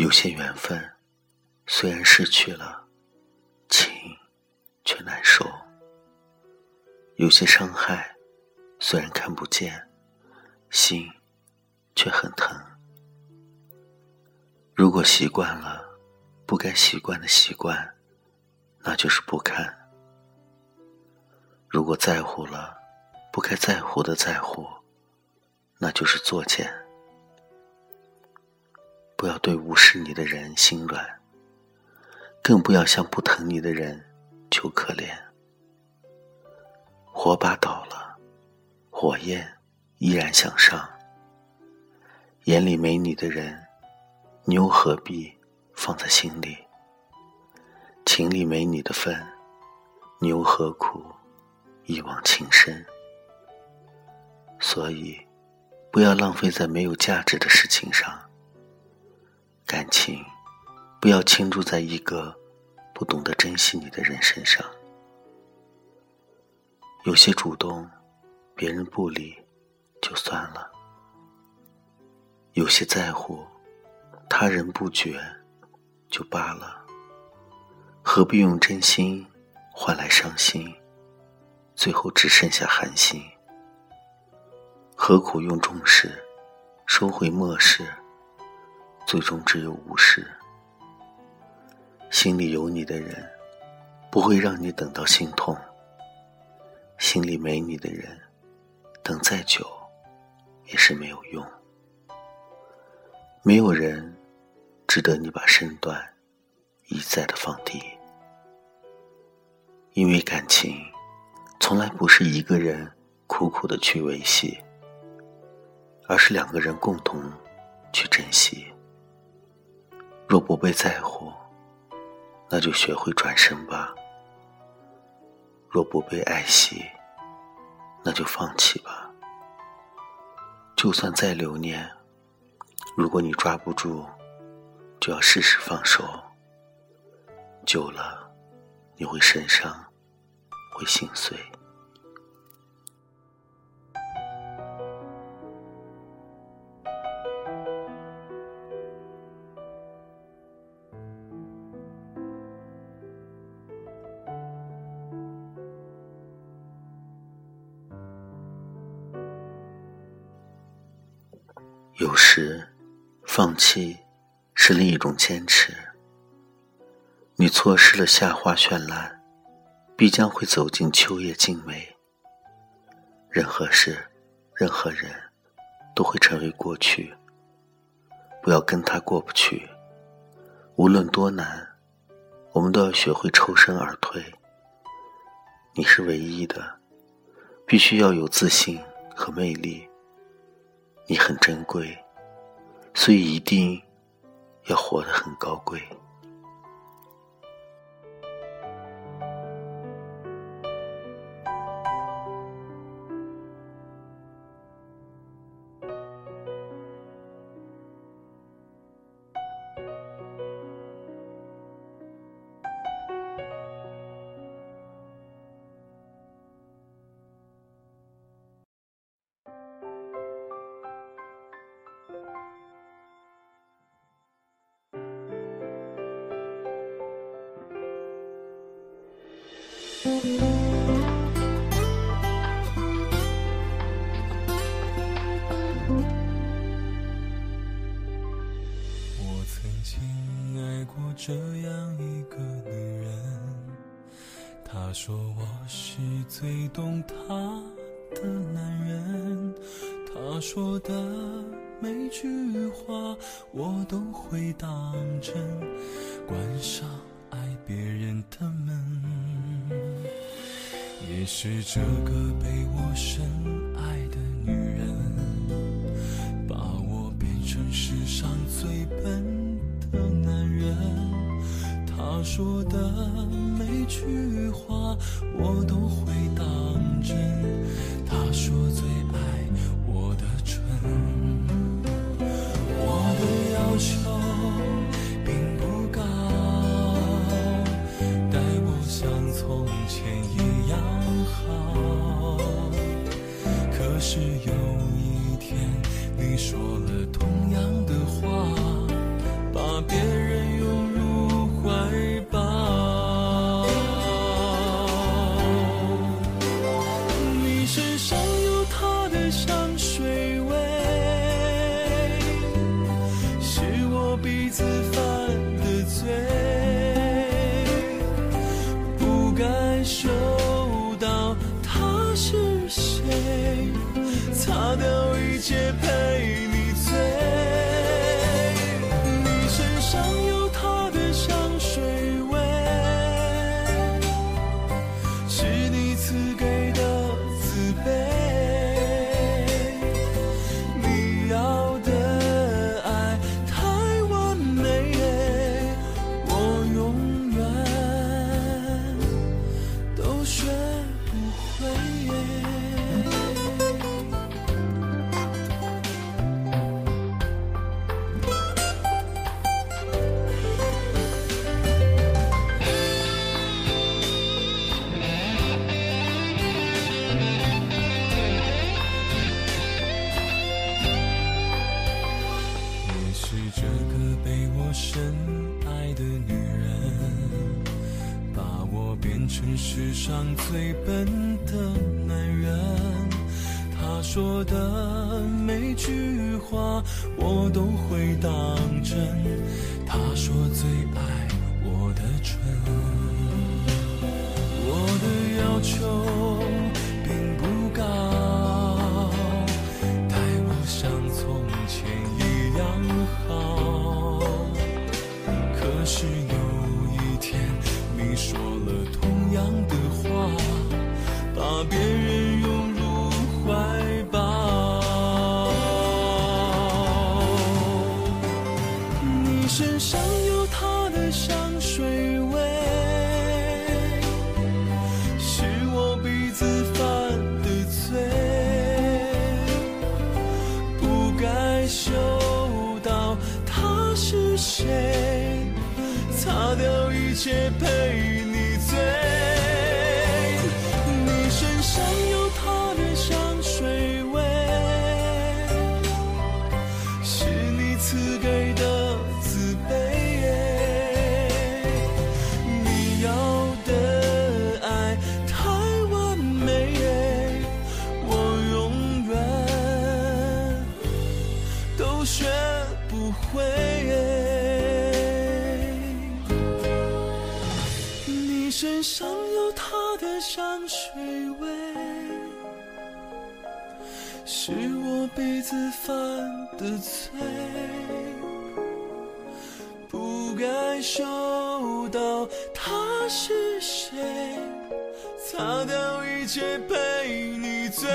有些缘分，虽然失去了，情却难收；有些伤害，虽然看不见，心却很疼。如果习惯了不该习惯的习惯，那就是不堪；如果在乎了不该在乎的在乎，那就是作践。不要对无视你的人心软，更不要向不疼你的人求可怜。火把倒了，火焰依然向上。眼里没你的人，你又何必放在心里？情里没你的份，你又何苦一往情深？所以，不要浪费在没有价值的事情上。感情，不要倾注在一个不懂得珍惜你的人身上。有些主动，别人不理就算了；有些在乎，他人不觉就罢了。何必用真心换来伤心，最后只剩下寒心？何苦用重视收回漠视？最终只有无视。心里有你的人，不会让你等到心痛；心里没你的人，等再久也是没有用。没有人值得你把身段一再的放低，因为感情从来不是一个人苦苦的去维系，而是两个人共同去珍惜。若不被在乎，那就学会转身吧；若不被爱惜，那就放弃吧。就算再留念，如果你抓不住，就要适时放手。久了，你会身伤，会心碎。有时，放弃是另一种坚持。你错失了夏花绚烂，必将会走进秋叶静美。任何事，任何人，都会成为过去。不要跟他过不去。无论多难，我们都要学会抽身而退。你是唯一的，必须要有自信和魅力。你很珍贵，所以一定要活得很高贵。他说我是最懂他的男人，他说的每句话我都会当真，关上爱别人的门。也是这个被我深他说的每句话我都会当真。他说最爱我的唇，我的要求并不高，待我像从前一样好。可是有一天，你说了同上最笨的男人。他说的每句话我都会当真。他说最爱我的唇，我的要求并不高，待我像从前一样好。可是有身上有她的香水味，是我鼻子犯的罪。不该嗅到他是谁，擦掉一切陪你醉。是我鼻子犯的罪。不该嗅到他是谁，擦掉一切陪你醉。